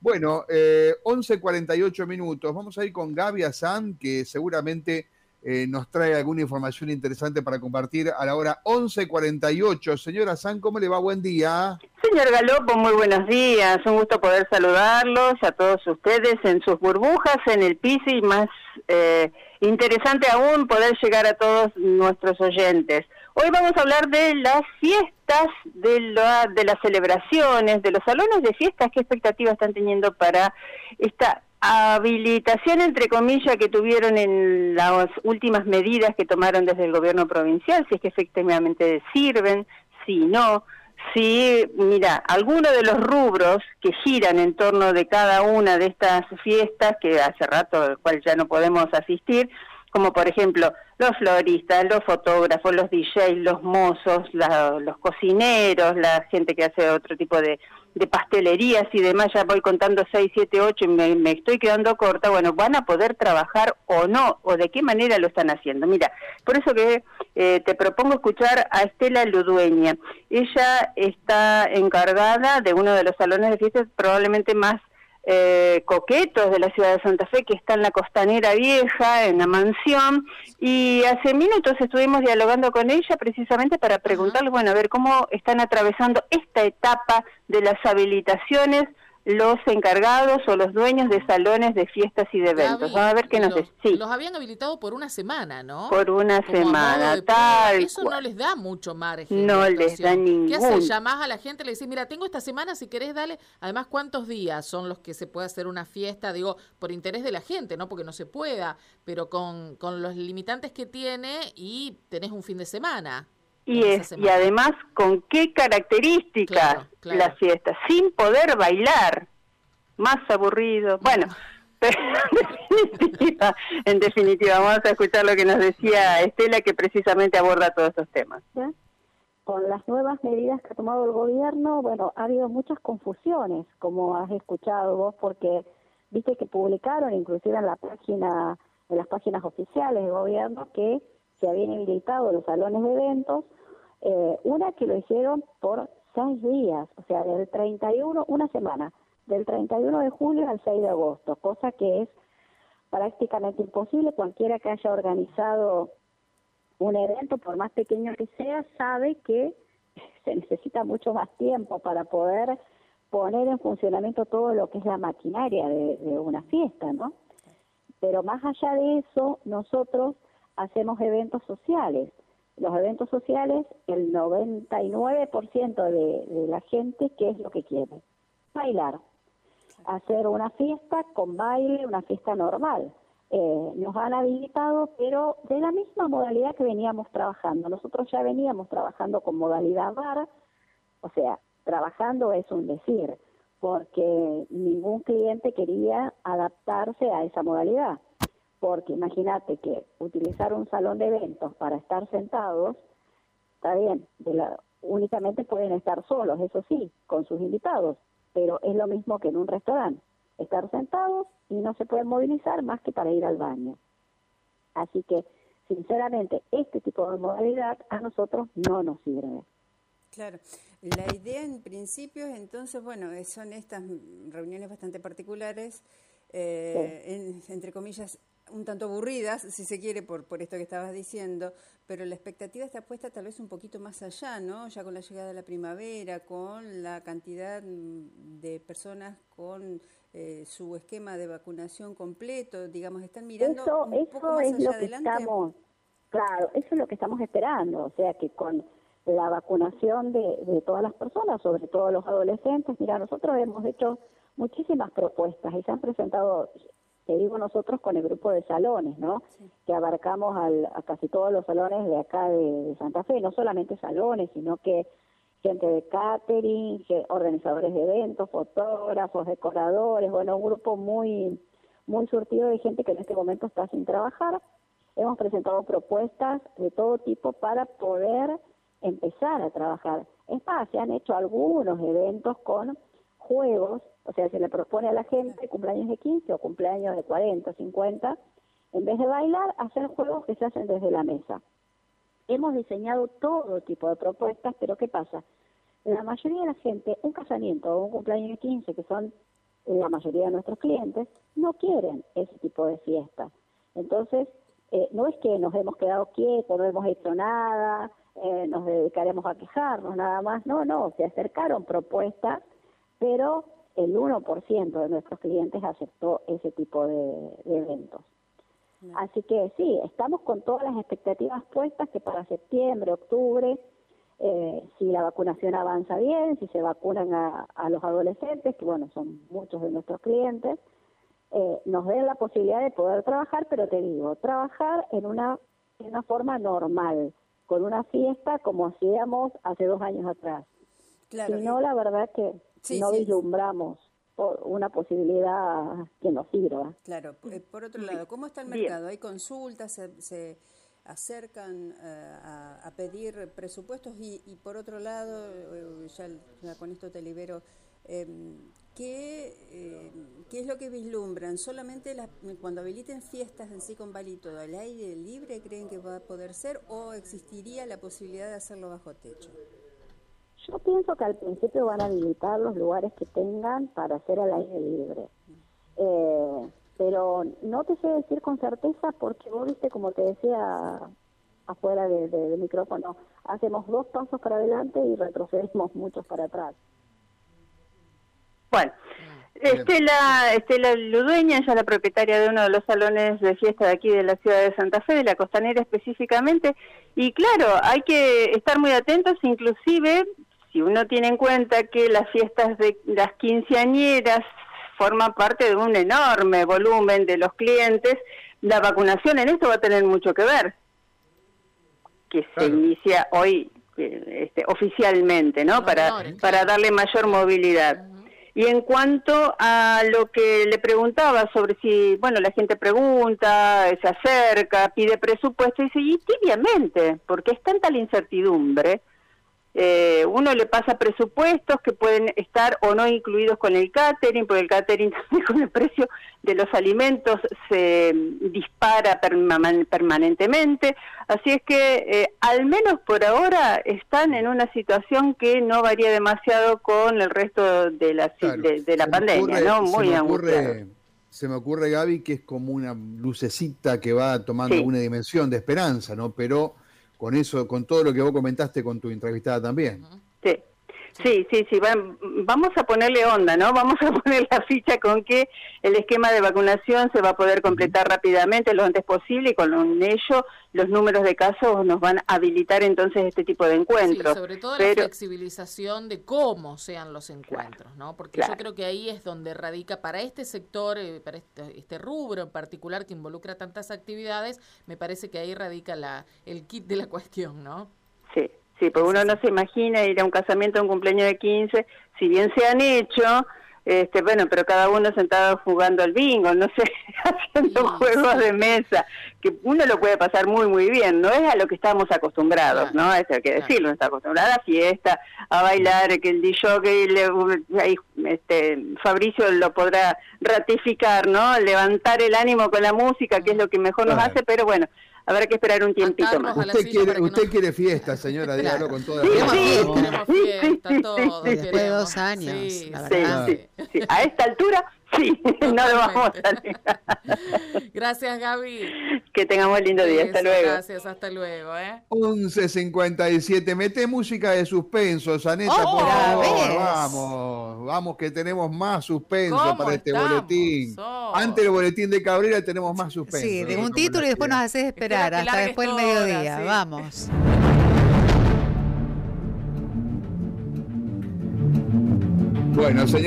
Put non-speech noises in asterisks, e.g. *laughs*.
Bueno, eh, 11.48 minutos. Vamos a ir con Gaby Azán, que seguramente eh, nos trae alguna información interesante para compartir a la hora 11.48. Señora Azán, ¿cómo le va? Buen día. Señor Galopo, muy buenos días. Un gusto poder saludarlos a todos ustedes en sus burbujas, en el piso y más eh, interesante aún poder llegar a todos nuestros oyentes. Hoy vamos a hablar de las fiestas, de, de las celebraciones, de los salones de fiestas, qué expectativas están teniendo para esta habilitación, entre comillas, que tuvieron en las últimas medidas que tomaron desde el gobierno provincial, si es que efectivamente sirven, si no, si, mira, algunos de los rubros que giran en torno de cada una de estas fiestas, que hace rato al cual ya no podemos asistir, como por ejemplo los floristas, los fotógrafos, los DJs, los mozos, los cocineros, la gente que hace otro tipo de, pastelerías y demás, ya voy contando 6, 7, 8 y me, estoy quedando corta, bueno, van a poder trabajar o no, o de qué manera lo están haciendo. Mira, por eso que eh, te propongo escuchar a Estela Ludueña. Ella está encargada de uno de los salones de fiestas probablemente más eh, coquetos de la ciudad de Santa Fe, que está en la costanera vieja, en la mansión, y hace minutos estuvimos dialogando con ella precisamente para preguntarle, bueno, a ver cómo están atravesando esta etapa de las habilitaciones los encargados o los dueños de salones de fiestas y de eventos. Vamos a ver qué nos los, sí. los habían habilitado por una semana, ¿no? Por una semana, tal. Eso no les da mucho margen. No les da ningún. ¿Qué haces? Llamás a la gente, le decís, mira, tengo esta semana, si querés, dale. Además, ¿cuántos días son los que se puede hacer una fiesta? Digo, por interés de la gente, ¿no? Porque no se pueda, pero con, con los limitantes que tiene y tenés un fin de semana. Y, es, y además, ¿con qué características la fiesta? Sin poder bailar. Más aburrido. Bueno, *laughs* pero en definitiva, en definitiva, vamos a escuchar lo que nos decía Estela, que precisamente aborda todos estos temas. Con las nuevas medidas que ha tomado el gobierno, bueno, ha habido muchas confusiones, como has escuchado vos, porque viste que publicaron, inclusive en la página, en las páginas oficiales del gobierno, que se habían habilitado los salones de eventos eh, una que lo hicieron por seis días, o sea, del 31, una semana, del 31 de julio al 6 de agosto, cosa que es prácticamente imposible. Cualquiera que haya organizado un evento, por más pequeño que sea, sabe que *laughs* se necesita mucho más tiempo para poder poner en funcionamiento todo lo que es la maquinaria de, de una fiesta, ¿no? Pero más allá de eso, nosotros hacemos eventos sociales los eventos sociales, el 99% de, de la gente, ¿qué es lo que quiere? Bailar. Hacer una fiesta con baile, una fiesta normal. Eh, nos han habilitado, pero de la misma modalidad que veníamos trabajando. Nosotros ya veníamos trabajando con modalidad bar, o sea, trabajando es un decir, porque ningún cliente quería adaptarse a esa modalidad porque imagínate que utilizar un salón de eventos para estar sentados, está bien, de la, únicamente pueden estar solos, eso sí, con sus invitados, pero es lo mismo que en un restaurante, estar sentados y no se pueden movilizar más que para ir al baño. Así que, sinceramente, este tipo de modalidad a nosotros no nos sirve. Claro, la idea en principio es entonces, bueno, son estas reuniones bastante particulares, eh, entre comillas, un tanto aburridas, si se quiere, por, por esto que estabas diciendo, pero la expectativa está puesta tal vez un poquito más allá, ¿no? Ya con la llegada de la primavera, con la cantidad de personas con eh, su esquema de vacunación completo, digamos, están mirando eso, un poco más es allá lo que Estamos, claro, eso es lo que estamos esperando, o sea que con la vacunación de, de todas las personas, sobre todo los adolescentes, mira, nosotros hemos hecho muchísimas propuestas y se han presentado te digo nosotros con el grupo de salones, ¿no? Que abarcamos al, a casi todos los salones de acá de, Santa Fe, no solamente salones, sino que gente de catering, organizadores de eventos, fotógrafos, decoradores, bueno, un grupo muy muy surtido de gente que en este momento está sin trabajar. Hemos presentado propuestas de todo tipo para poder empezar a trabajar. Es más, se han hecho algunos eventos con juegos, o sea, se le propone a la gente cumpleaños de 15 o cumpleaños de 40, 50, en vez de bailar, hacer juegos que se hacen desde la mesa. Hemos diseñado todo tipo de propuestas, pero ¿qué pasa? La mayoría de la gente, un casamiento o un cumpleaños de 15, que son la mayoría de nuestros clientes no quieren ese tipo de fiesta. Entonces, eh, no es que nos hemos quedado quietos, no hemos hecho nada, eh, nos dedicaremos a quejarnos nada más. No, no, se acercaron propuestas, pero el 1% de nuestros clientes aceptó ese tipo de, eventos. Así que sí, estamos con todas las expectativas puestas que para septiembre, octubre, eh, si la vacunación avanza bien, si se vacunan a, los adolescentes, que bueno, son muchos de nuestros clientes, eh, nos den la posibilidad de poder trabajar, pero te digo, trabajar en una, en una forma normal, con una fiesta como hacíamos hace dos años atrás. Claro, si no, la verdad que no vislumbramos una posibilidad que nos sirva. Claro, eh, por otro lado, ¿cómo está el mercado? ¿Hay consultas? ¿Se, acercan eh, a, pedir presupuestos? Y, y por otro lado, eh, ya, con esto te libero, em, ¿qué, ¿qué es lo que vislumbran? ¿Solamente cuando habiliten fiestas en sí con todo al aire libre creen que va a poder ser o existiría la posibilidad de hacerlo bajo techo? Yo pienso que al principio van a habilitar los lugares que tengan para hacer al aire libre. Eh, pero no te sé decir con certeza porque vos viste, como te decía afuera del de, micrófono, hacemos dos pasos para adelante y retrocedemos muchos para atrás. Bueno, Estela, Estela Ludueña, ella es la propietaria de uno de los salones de fiesta de aquí de la ciudad de Santa Fe, de la Costanera específicamente, y claro, hay que estar muy atentos, inclusive si uno tiene en cuenta que las fiestas de las quinceañeras forman parte de un enorme volumen de los clientes, la vacunación en esto va a tener mucho que ver, que se inicia hoy eh, este, oficialmente, ¿no? para, para darle mayor movilidad. Y en cuanto a lo que le preguntaba sobre si, bueno, la gente pregunta, se acerca, pide presupuesto, y dice, y tibiamente, porque es tanta la incertidumbre, eh, uno le pasa presupuestos que pueden estar o no incluidos con el catering, porque el catering *laughs* también con el precio de los alimentos se dispara permanentemente. Así es que, eh, al menos por ahora, están en una situación que no varía demasiado con el resto de la, de, la pandemia, ¿no? Muy se me, ocurre, se me ocurre, Gaby, que es como una lucecita que va tomando una dimensión de esperanza, ¿no? Pero con eso, con todo lo que vos comentaste con tu entrevistada también. Sí. Sí, sí, sí, vamos a ponerle onda, ¿no? *laughs* Vamos a poner la ficha con que el esquema de vacunación se va a poder completar rápidamente lo antes posible y con ello los números de casos nos van a habilitar entonces este tipo de encuentros. Sí, sobre todo la flexibilización de cómo sean los encuentros, ¿no? Porque yo creo que ahí es donde radica para este sector, eh, para este, este, rubro en particular que involucra tantas actividades, me parece que ahí radica la, el kit de la *laughs* cuestión, ¿no? Sí. Porque uno no se imagina ir a un casamiento, a un cumpleaños de 15, si bien se han hecho, este, bueno, pero cada uno sentado jugando al bingo, no sé, *laughs* haciendo juegos de mesa, que uno lo puede pasar muy, muy bien, no es a lo que estamos acostumbrados, ¿no? Eso hay que decirlo, no está acostumbrado a la fiesta, a bailar, que el DJ, que este, Fabricio lo podrá ratificar, ¿no? Levantar el ánimo con la música, que es lo que mejor nos hace, pero bueno, habrá que esperar un tiempito más. Usted, quiere, usted quiere fiesta, señora, dígalo con toda sí, sí, Queremos fiesta, todos. Después de dos años, sí, la verdad. Sí, A esta altura, sí, *laughs* no lo vamos a negar. *laughs* Gracias, Gaby. Que tengamos lindo día, hasta luego. Gracias, hasta luego. ¿eh? 11.57, mete música de suspenso, Saneta, oh, por favor, vamos, vamos que tenemos más suspenso para este boletín. Antes del boletín de Cabrera tenemos más suspenso. Sí, de un título y después nos haces esperar hasta después del mediodía, vamos. Bueno, señor.